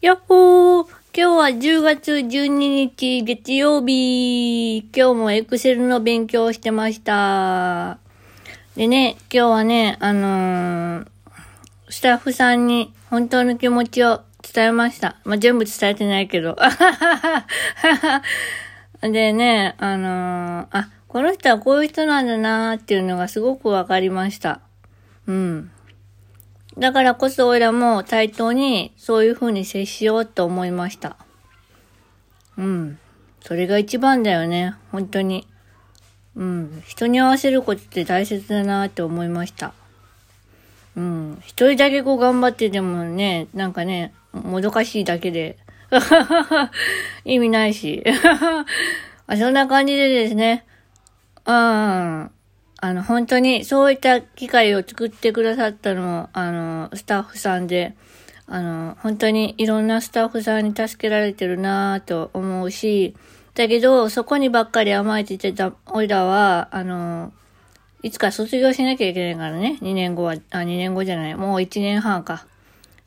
やっほー今日は10月12日月曜日。今日もエクセルの勉強をしてました。でね、今日はね、あのースタッフさんに本当の気持ちを伝えました。まあ、全部伝えてないけど。でね、あのーあ、この人はこういう人なんだなーっていうのがすごくわかりました。うん。だからこそ、俺らも対等にそういう風に接しようと思いました。うん。それが一番だよね。本当に。うん。人に合わせることって大切だなって思いました。うん。一人だけこう頑張ってでもね、なんかね、もどかしいだけで。意味ないし。あそんな感じでですね。うん。あの、本当に、そういった機会を作ってくださったのも、あの、スタッフさんで、あの、本当にいろんなスタッフさんに助けられてるなぁと思うし、だけど、そこにばっかり甘えててた、おいらは、あの、いつか卒業しなきゃいけないからね。2年後は、あ、2年後じゃない。もう1年半か。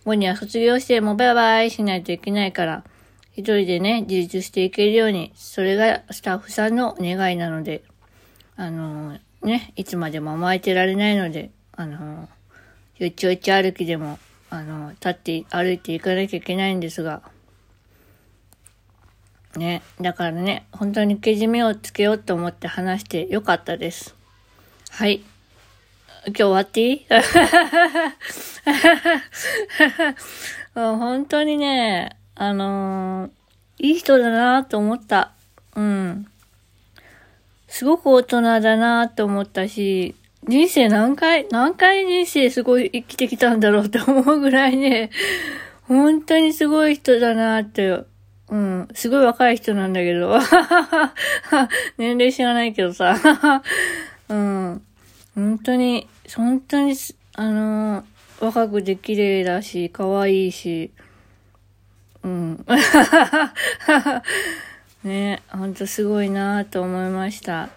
後には卒業して、もうバイバイしないといけないから、一人でね、自立していけるように、それがスタッフさんの願いなので、あの、ね、いつまでも甘えてられないので、あの、よちよち歩きでも、あの、立って歩いていかなきゃいけないんですが、ね、だからね、本当にけじめをつけようと思って話してよかったです。はい。今日終わっていい？う本当にね、あのーいい人だなと思った。うん。すごく大人だなと思ったし、人生何回、何回人生すごい生きてきたんだろうって思うぐらいね、本当にすごい人だなって、うん、すごい若い人なんだけど、年齢知らないけどさ、うん、本当に、本当に、あのー若くて綺麗だし、可愛いし、うん。ね、ほんとすごいなと思いました。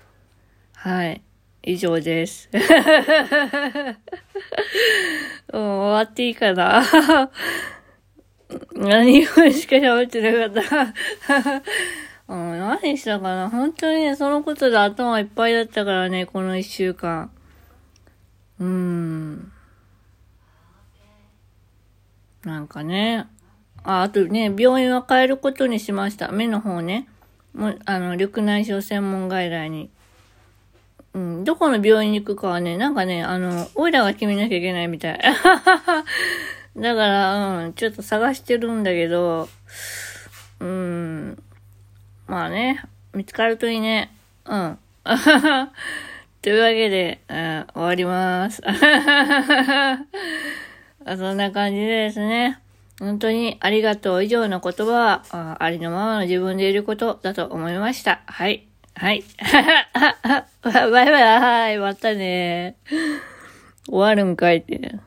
はい。以上です。もう終わっていいかな 何分しか喋ってなかった。う、何したかな本当にね、そのことで頭いっぱいだったからね、この一週間。うーん。なんかね。あ、あとね、病院は変えることにしました。目の方ね。もう、あの、緑内障専門外来に。うん、どこの病院に行くかはね、なんかね、あの、オイラが決めなきゃいけないみたい。だから、うん、ちょっと探してるんだけど、うん、まあね、見つかるといいね。うん。というわけで、うん終わります。あ そんな感じですね。本当にありがとう以上の言葉は、あありのままの自分でいることだと思いました。はい。はい。バイバイ。またね。終わるんかいって。